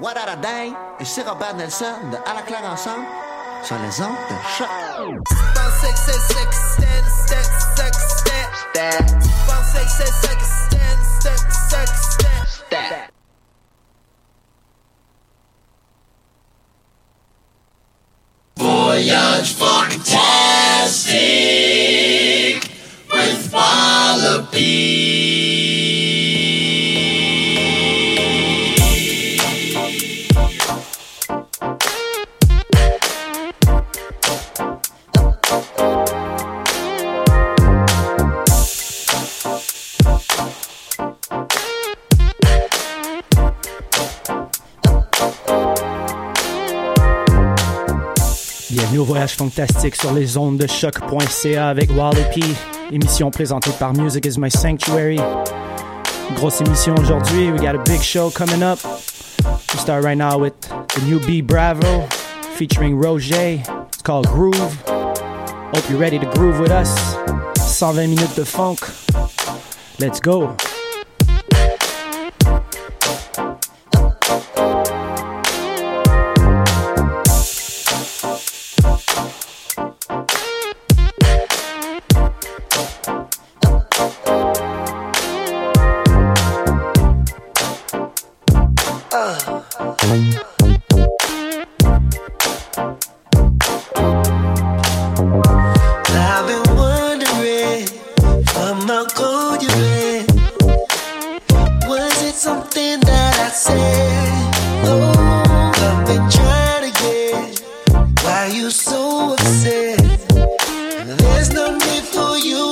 What a dang? Et c'est Robert Nelson de À la claire ensemble sur les ondes de choc. Voyage fantastique with Bienvenue voyage fantastique sur les ondes de choc.ca avec Wallopy, émission présentée par Music is My Sanctuary. Grosse émission aujourd'hui, we got a big show coming up. We start right now with the new B Bravo featuring Roger. It's called Groove. Hope you're ready to groove with us. 120 minutes de funk. Let's go. You Was it something that I said? Oh, Love they try to get why you so upset. There's no need for you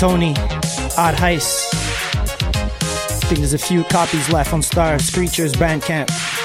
Tony, Odd Heist. I think there's a few copies left on Star Screechers Bandcamp.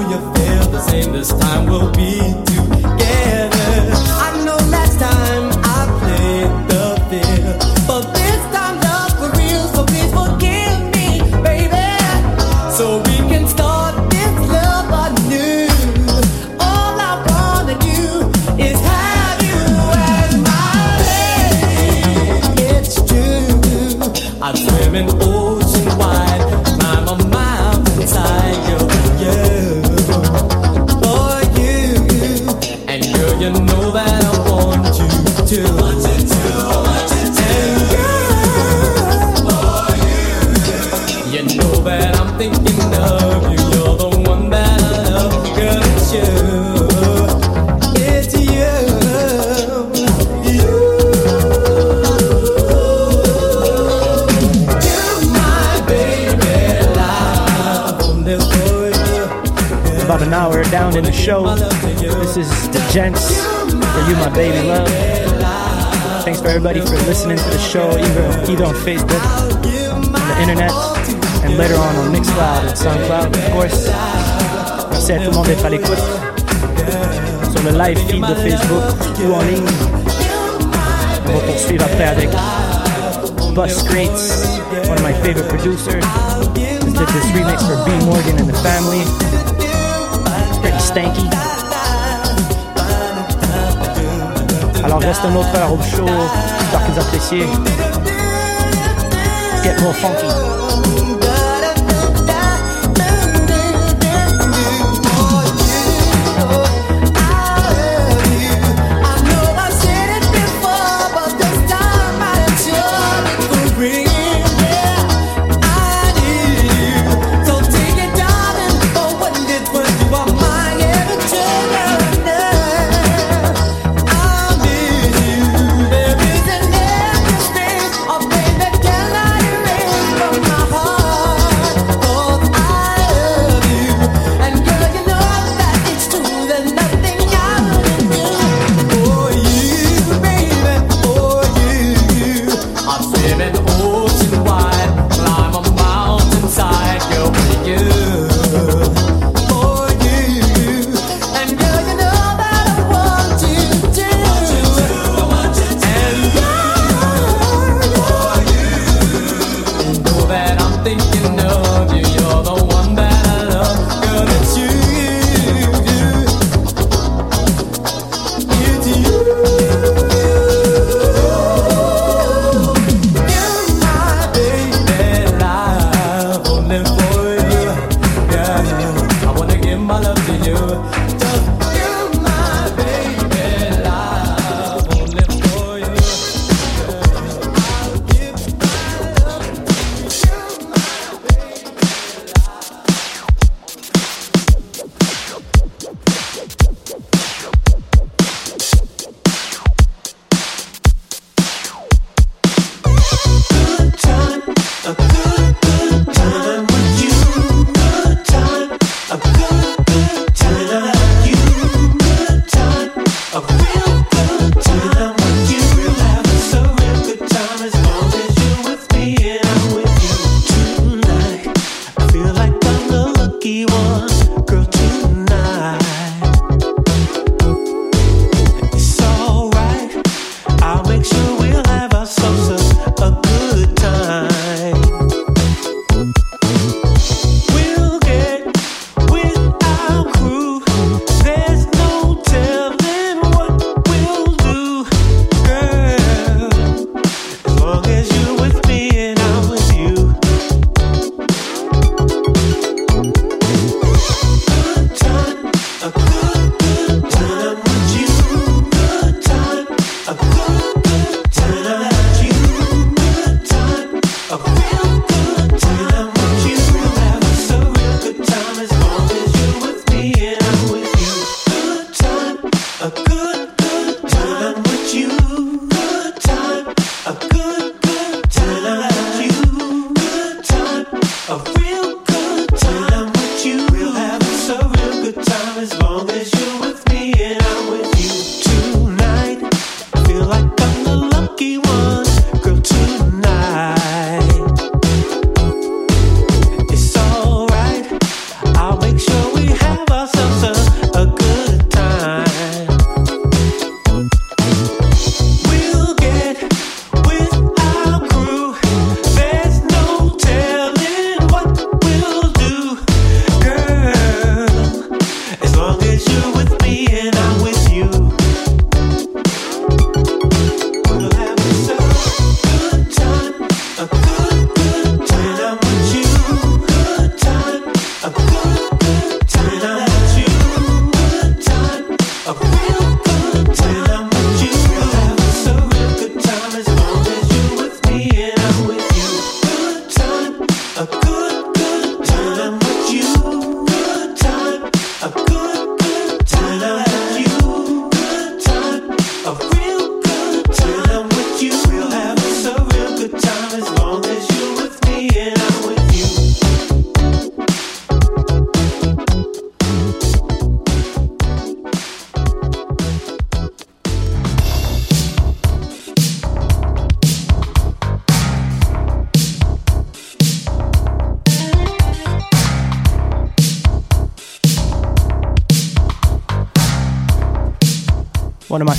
you feel the same this time will be. show either, either on Facebook, on the internet, and later on on Mixcloud and Soundcloud, of course. C'est tout le monde est à l'écoute sur le live feed de Facebook ou en ligne. On va poursuivre après avec Bus Crates, one of my favorite producers. Did this remix for B Morgan and the family. It's pretty stanky. Alors reste un autre Home Show. J'espère que vous appréciez. Get more funky.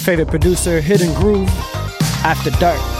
Favorite producer, Hidden Groove, After Dark.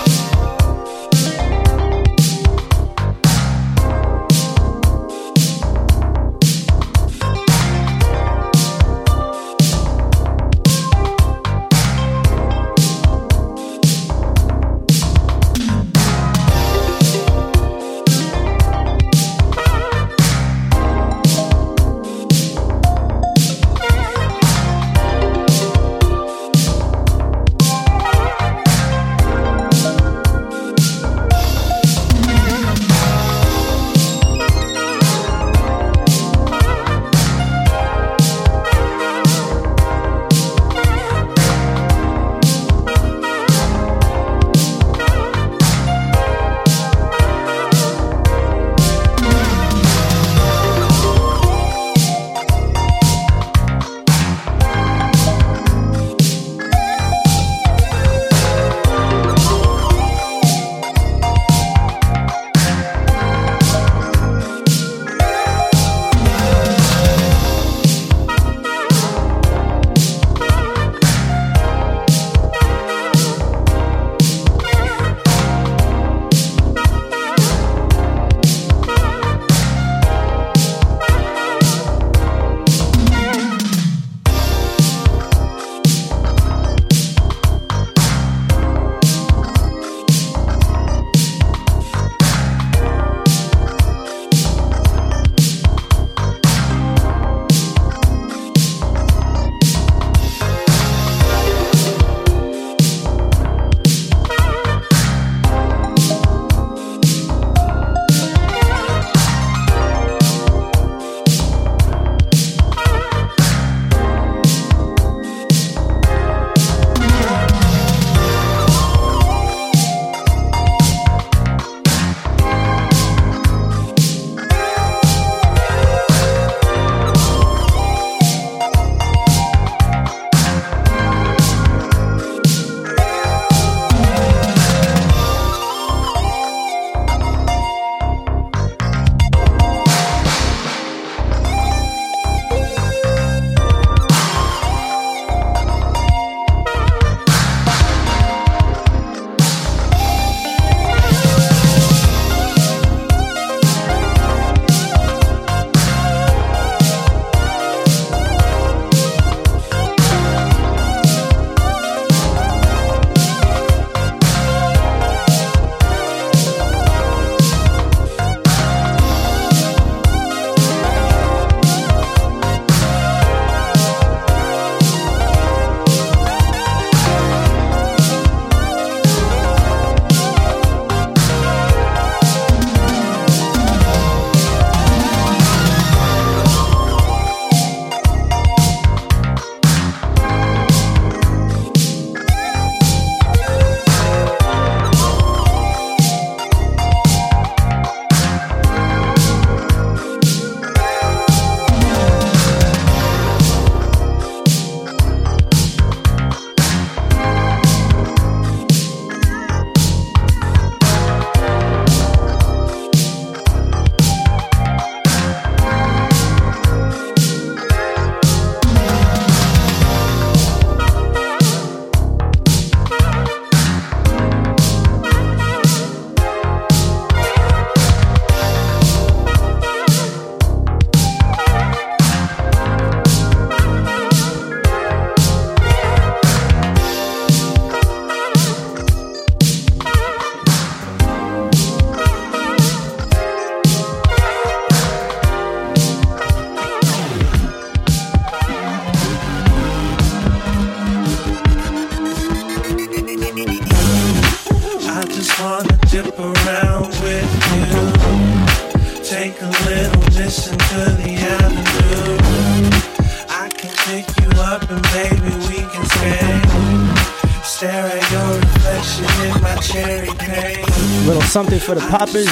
For the poppers.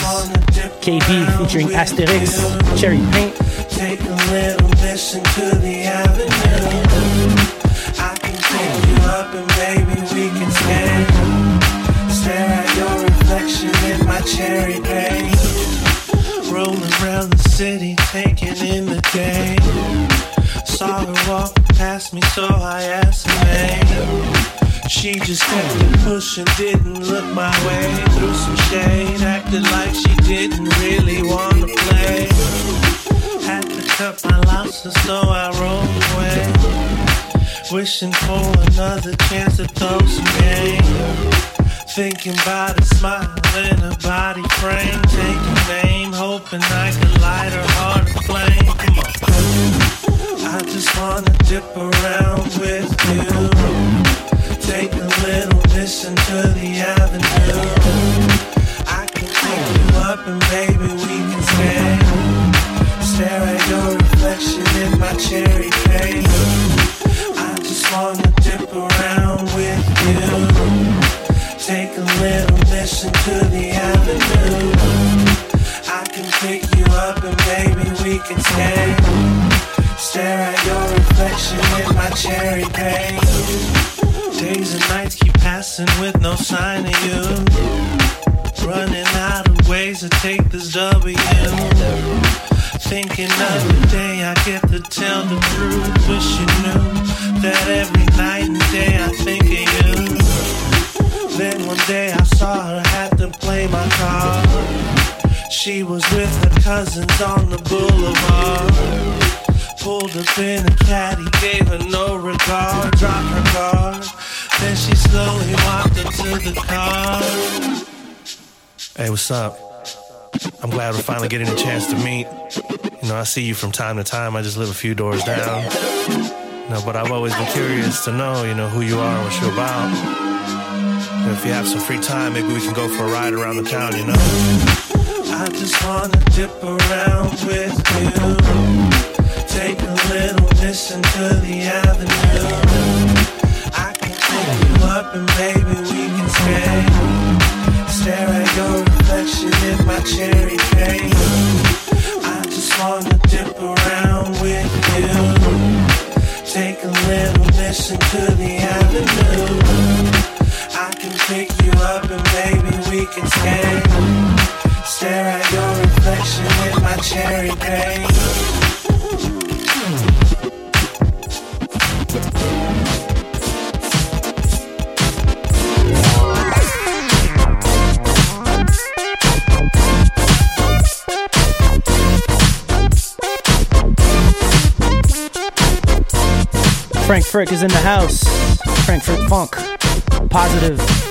KB featuring Asterix, Cherry Paint. Take a little the avenue. I can you up and we can. Stare at your reflection in my cherry paint. Around the city, taking in the day. Saw her walk past me, so I asked her name. She just kept me pushing, didn't look my way. Threw some shade, acted like she didn't really wanna play. Had to cut my losses, so I rolled away. Wishing for another chance to throw some game. Thinking about a smile in her body frame. Taking aim, hoping I could light her heart aflame. Come on. I just wanna dip around with you. Take a little listen to the avenue. I can pick you up and baby we can stay. Stare at your reflection in my cherry cake. I just wanna dip around with you. Take a little listen to the avenue. I can pick you up and baby we can stay. Stare at your reflection in my cherry paint. Days and nights keep passing with no sign of you. Running out of ways to take this W. Thinking of the day I get to tell the truth. Wish you knew that every night and day I think of you. Then one day I saw her, had to play my card. She was with her cousins on the boulevard. Pulled up in a caddy, gave her no regard, dropped her card. Then she slowly walked up to the car. Hey, what's up? I'm glad we're finally getting a chance to meet. You know, I see you from time to time. I just live a few doors down. No, but I've always been curious to know, you know, who you are and what you're about. If you have some free time, maybe we can go for a ride around the town, you know? I just wanna dip around with you. Take a little listen to the avenue. I can pick you up and baby we can stay. Stare at your reflection in my cherry cake. I just wanna dip around with you. Take a little listen to the avenue. I can pick you up and baby we can stay. Stare at your reflection in my cherry paint. Frank Frick is in the house. Frankfurt Funk. Positive.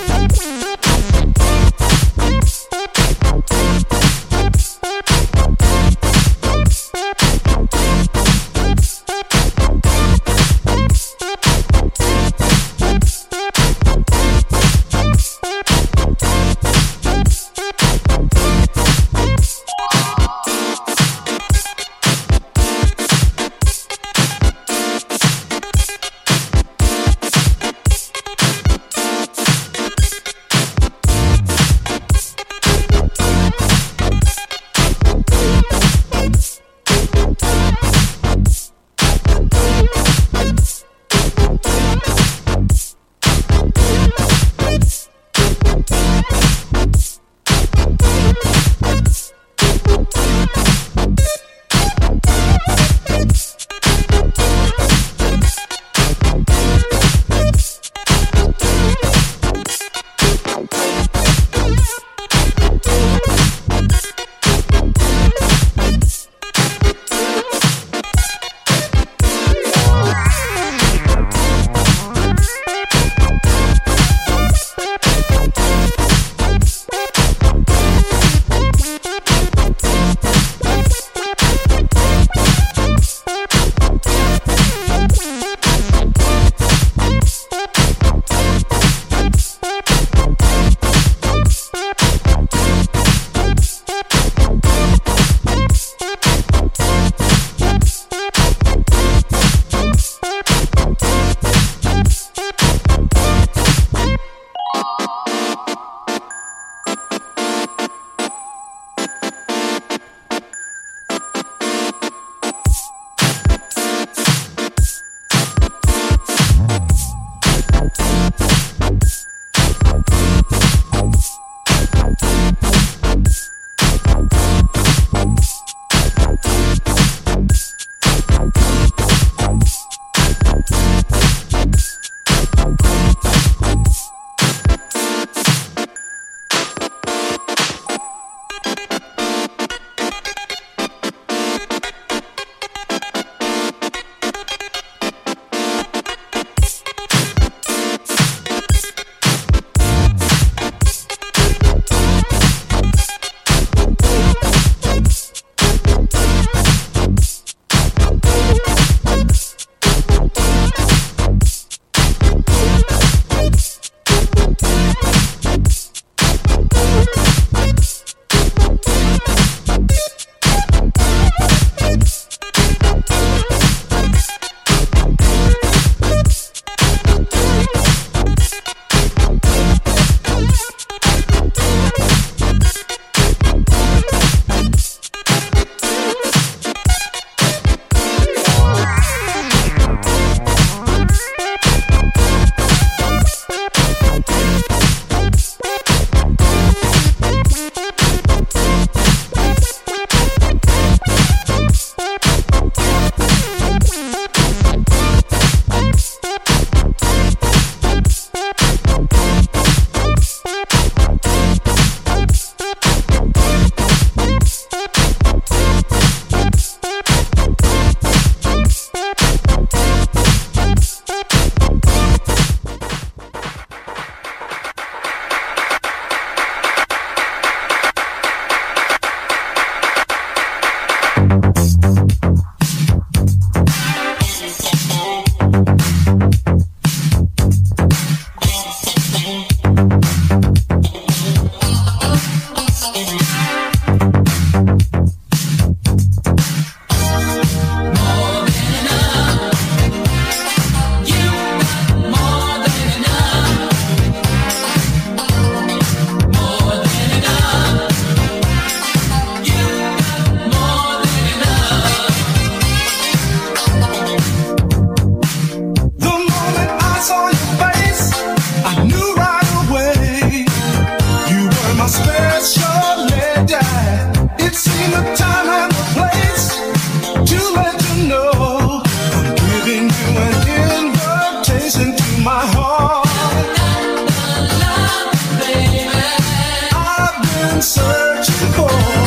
searching for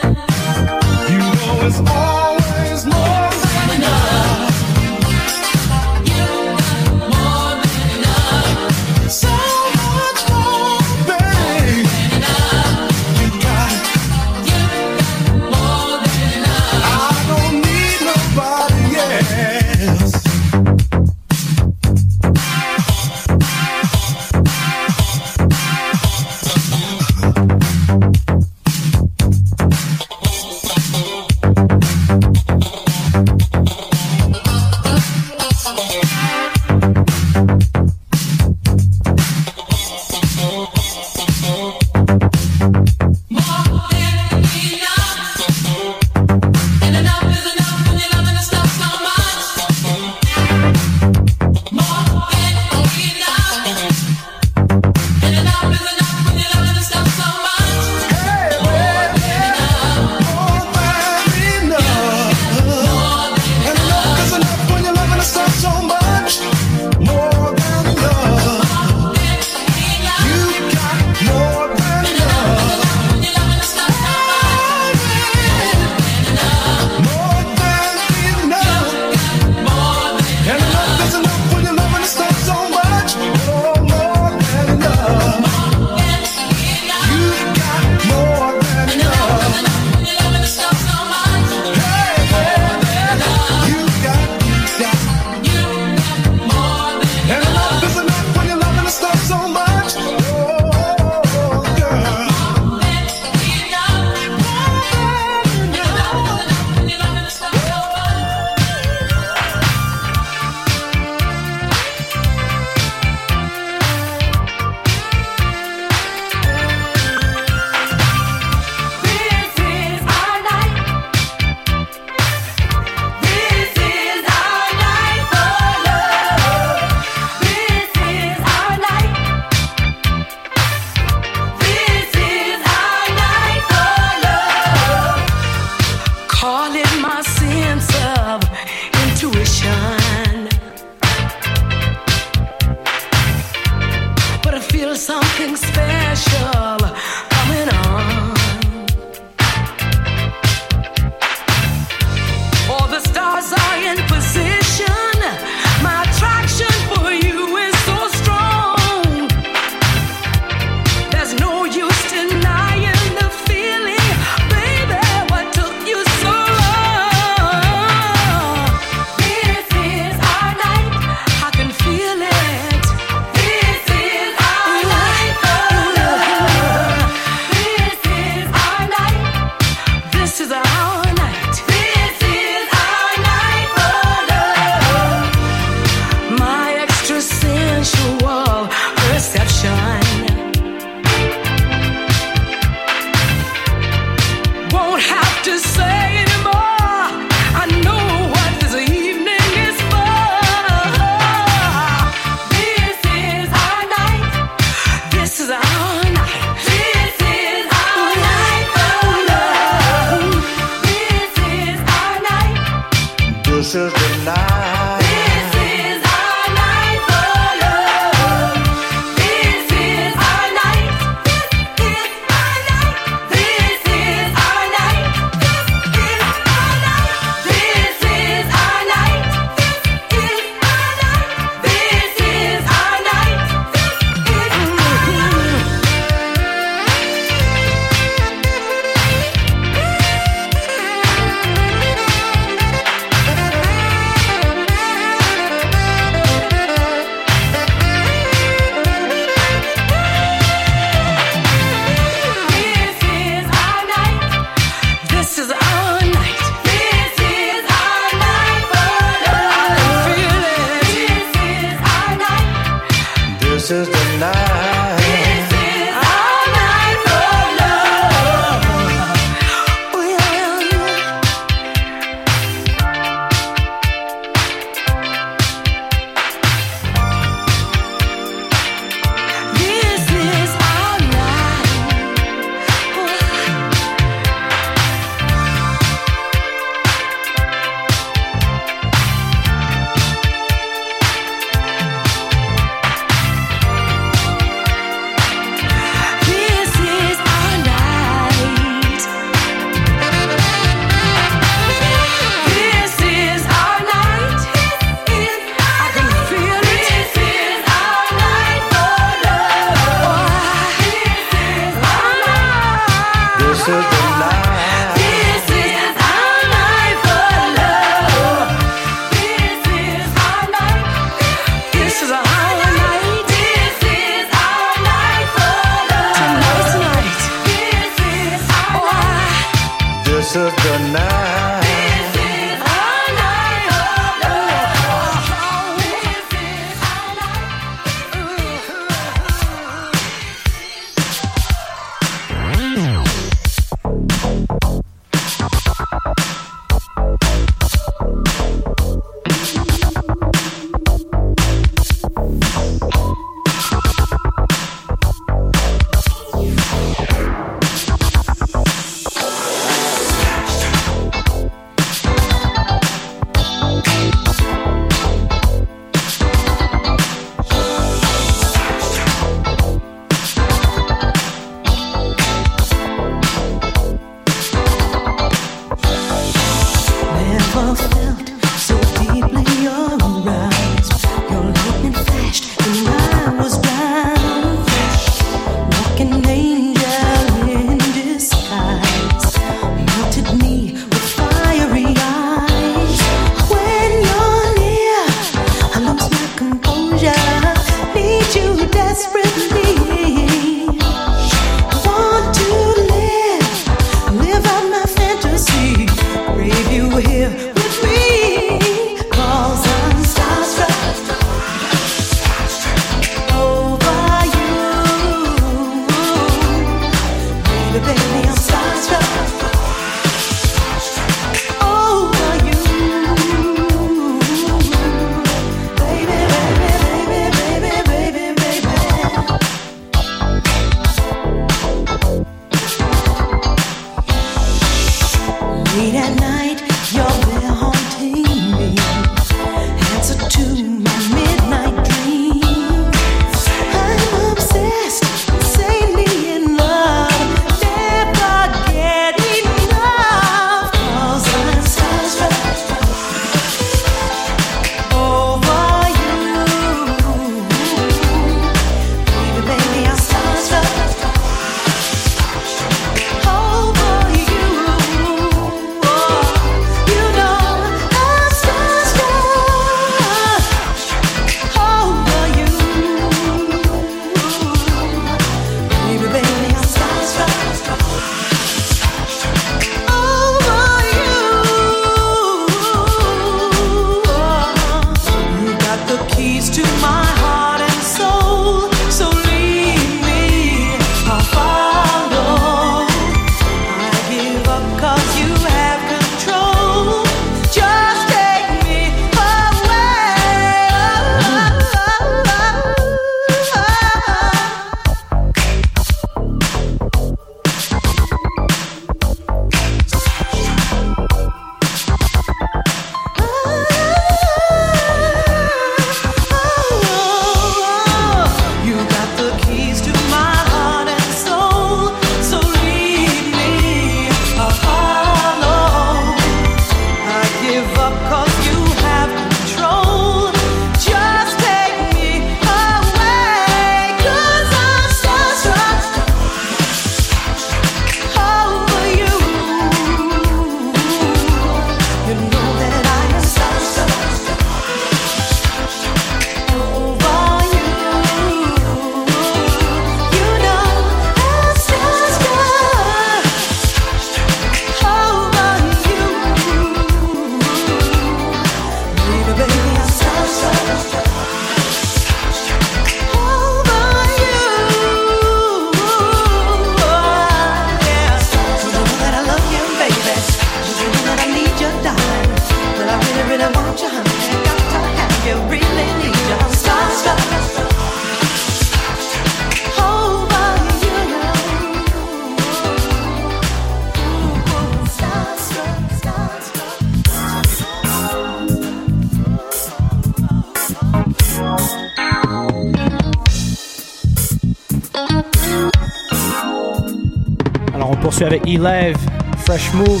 poursuit avec Elev, Fresh Moves.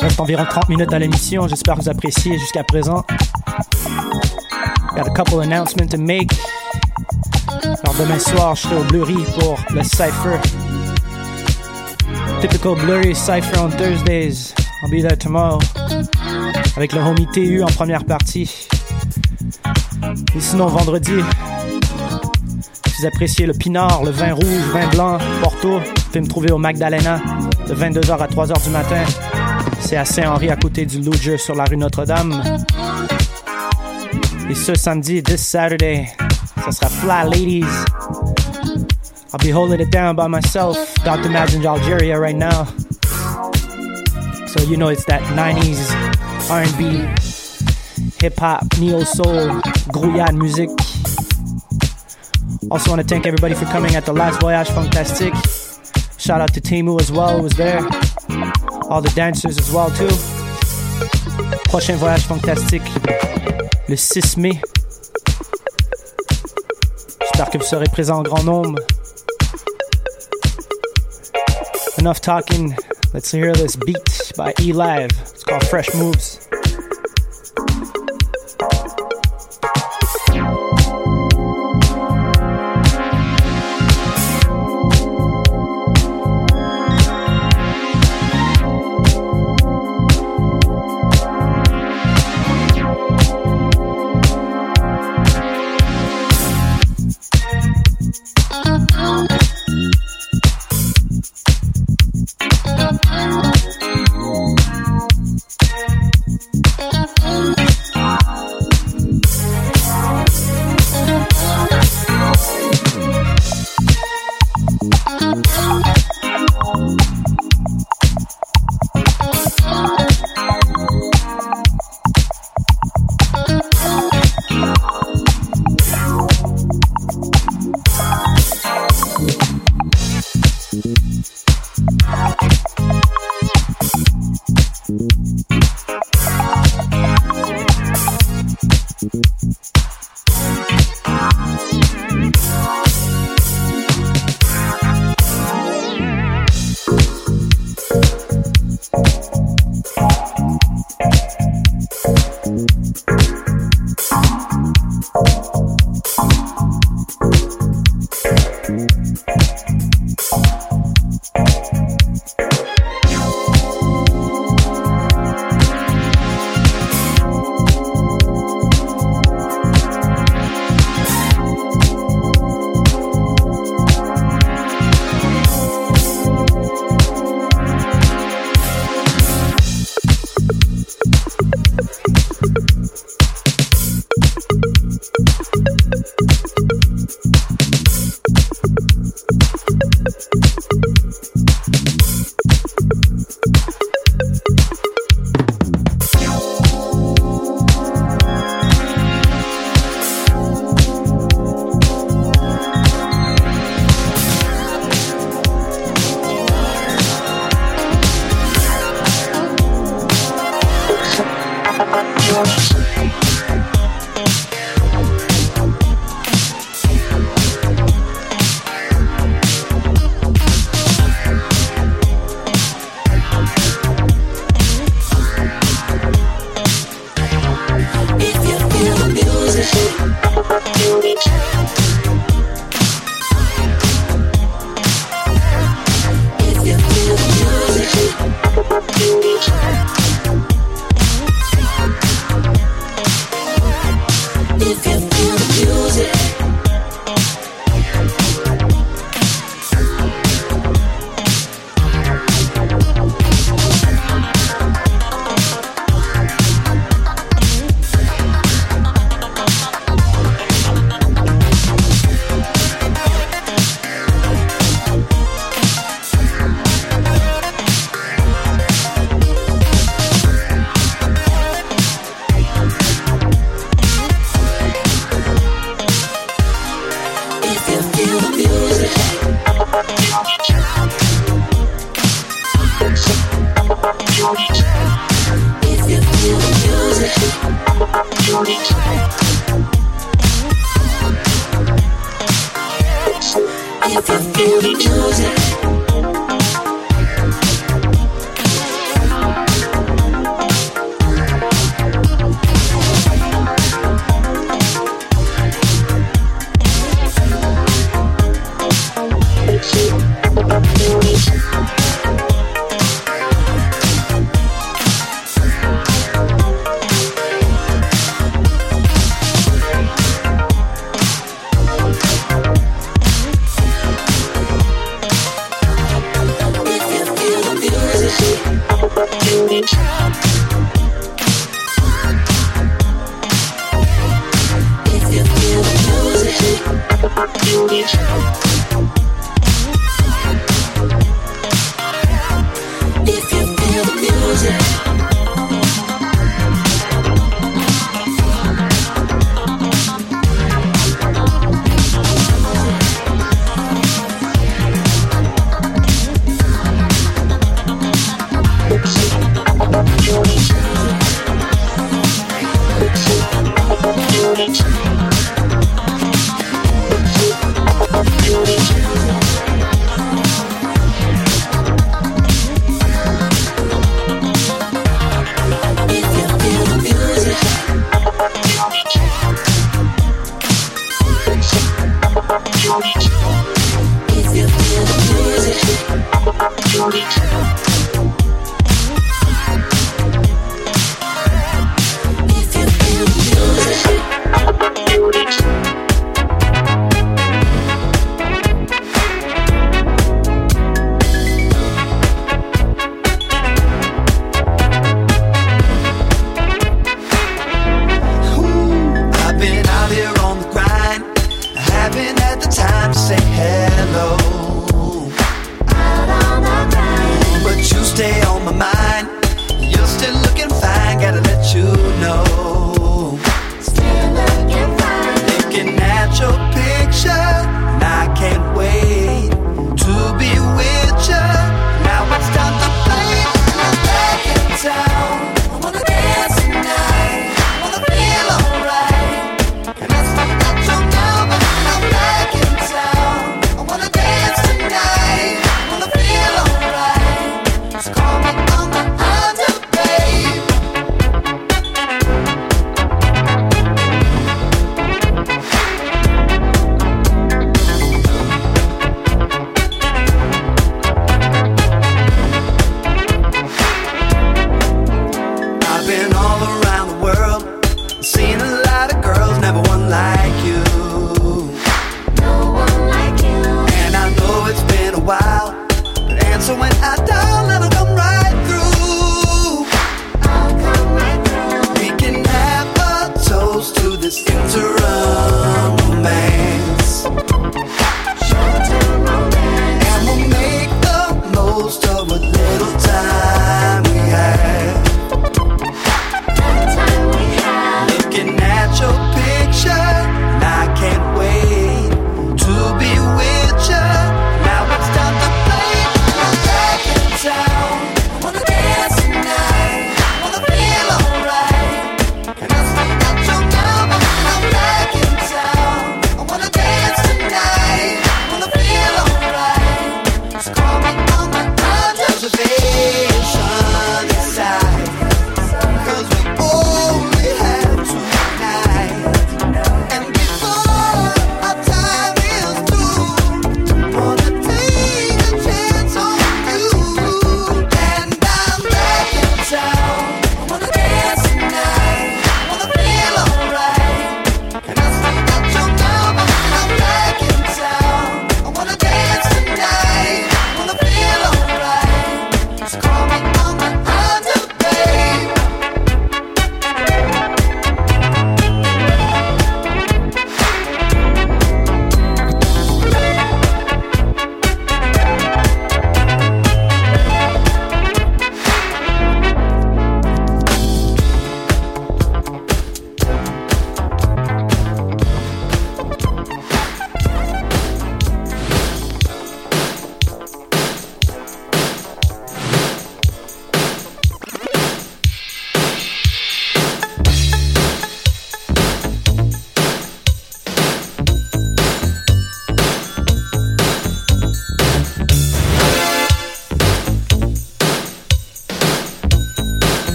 Reste environ 30 minutes à l'émission, j'espère que vous appréciez jusqu'à présent. Got a couple announcements to make. Alors demain soir, je serai au Blurry pour le Cypher. Typical Blurry Cypher on Thursdays. I'll be there tomorrow. Avec le homie TU en première partie. Et sinon, vendredi, vous appréciez le pinard, le vin rouge, vin blanc, Porto, vous me trouver au Magdalena de 22h à 3h du matin. C'est à Saint-Henri à côté du Louvre sur la rue Notre-Dame. Et ce samedi, this Saturday, ça sera Fly Ladies. I'll be holding it down by myself, Dr. Madge Algeria right now. So you know it's that 90s R&B, hip hop, neo soul, grouillade music. Also want to thank everybody for coming at the last Voyage Fantastique. Shout out to Timu as well, who was there. All the dancers as well too. Prochain Voyage Fantastique, le 6 mai. J'espère que vous serez présents en grand nombre. Enough talking. Let's hear this beat by E Live. It's called Fresh Moves.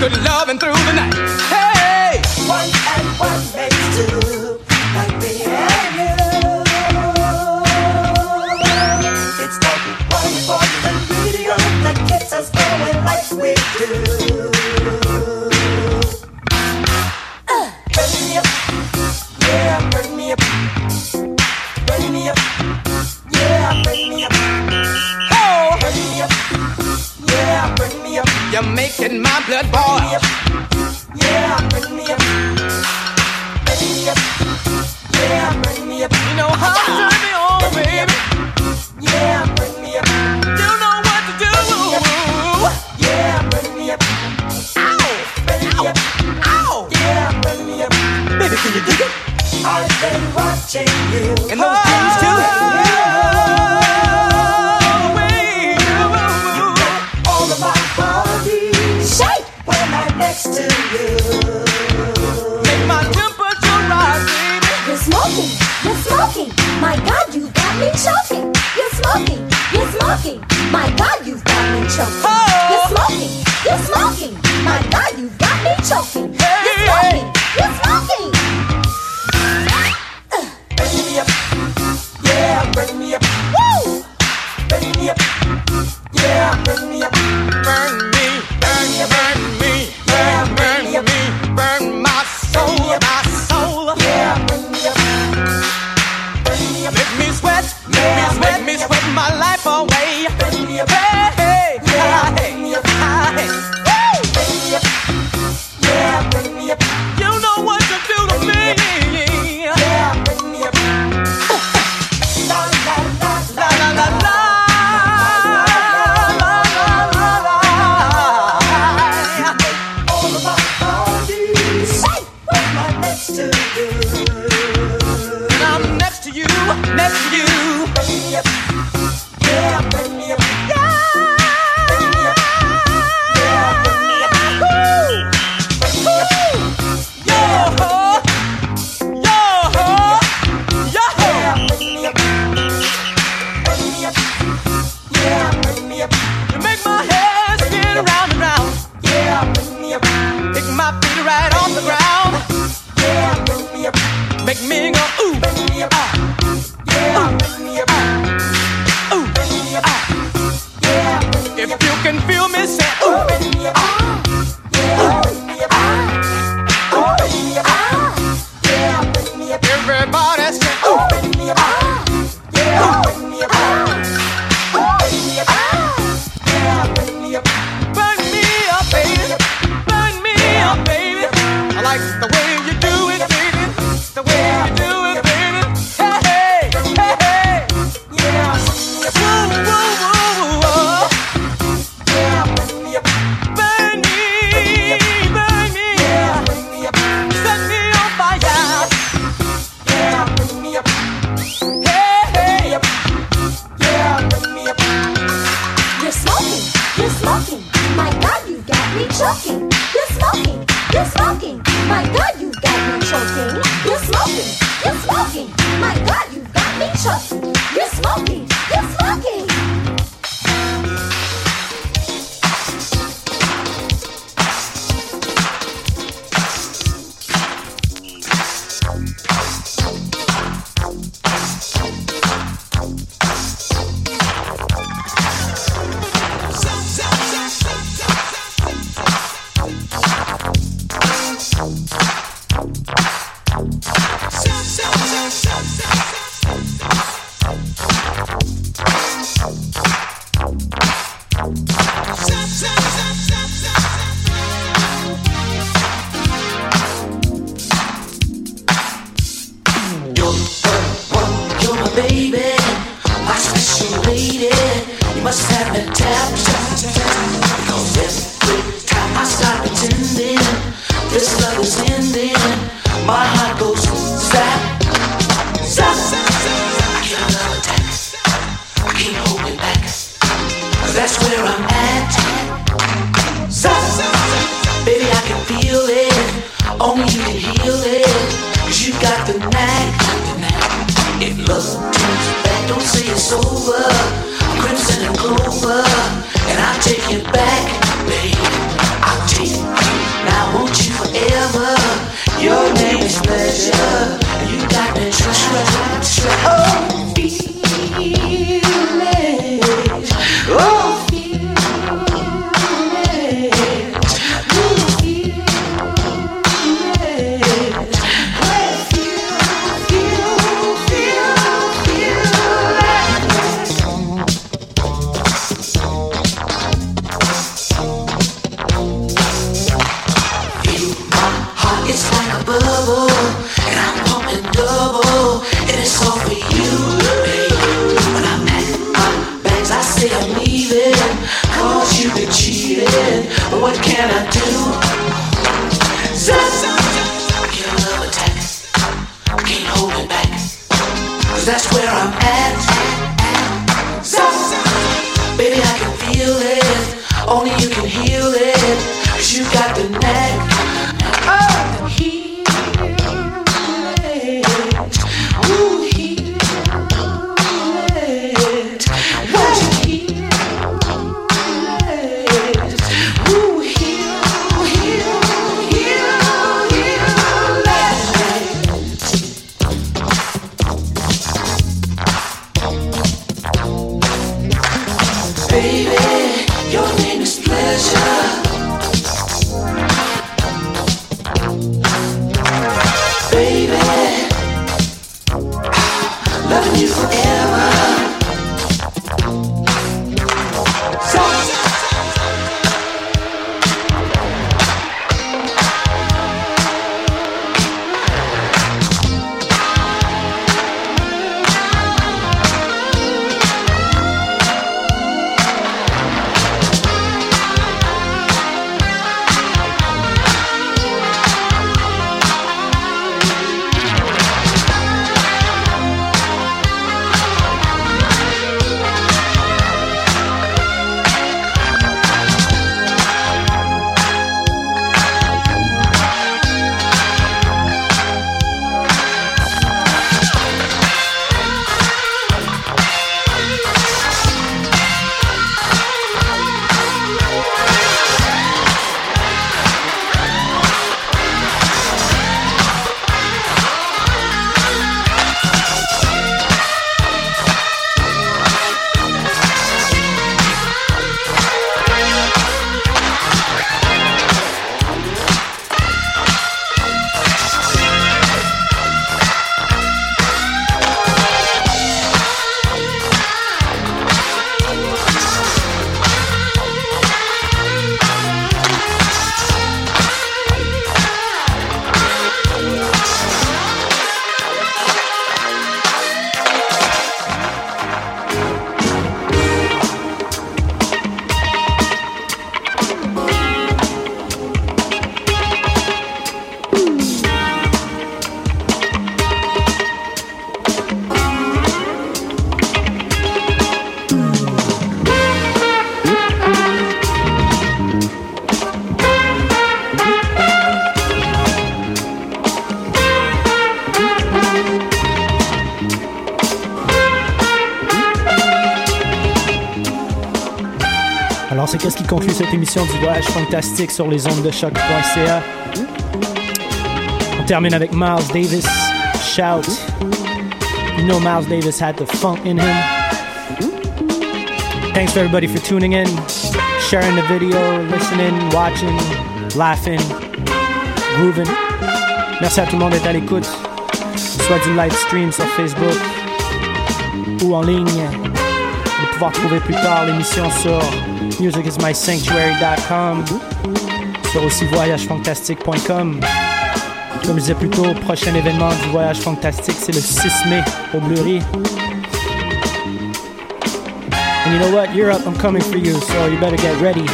good luck. du voyage fantastique sur les ondes de choc.ca. On termine avec Miles Davis, Shout. You know Miles Davis had the funk in him. Thanks to everybody for tuning in, sharing the video, listening, watching, laughing, grooving. Merci à tout le monde d'être à l'écoute, soit du live stream sur Facebook ou en ligne, de pouvoir trouver plus tard l'émission sur thismusicismysanctuary.com, sur aussi voyagefantastique.com. Comme je disais plus tôt, prochain événement du Voyage Fantastique, c'est le 6 mai au Bleury. And you know what? Europe, I'm coming for you, so you better get ready.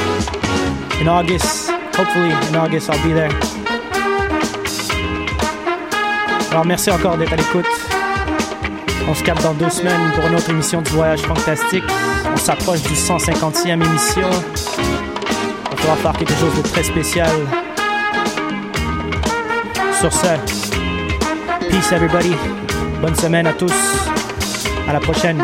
In August, hopefully in August, I'll be there. Alors merci encore d'être à l'écoute. On se capte dans deux semaines pour une autre émission du Voyage Fantastique. On s'approche du 150e émission. On pourra faire quelque chose de très spécial. Sur ce, peace everybody. Bonne semaine à tous. À la prochaine.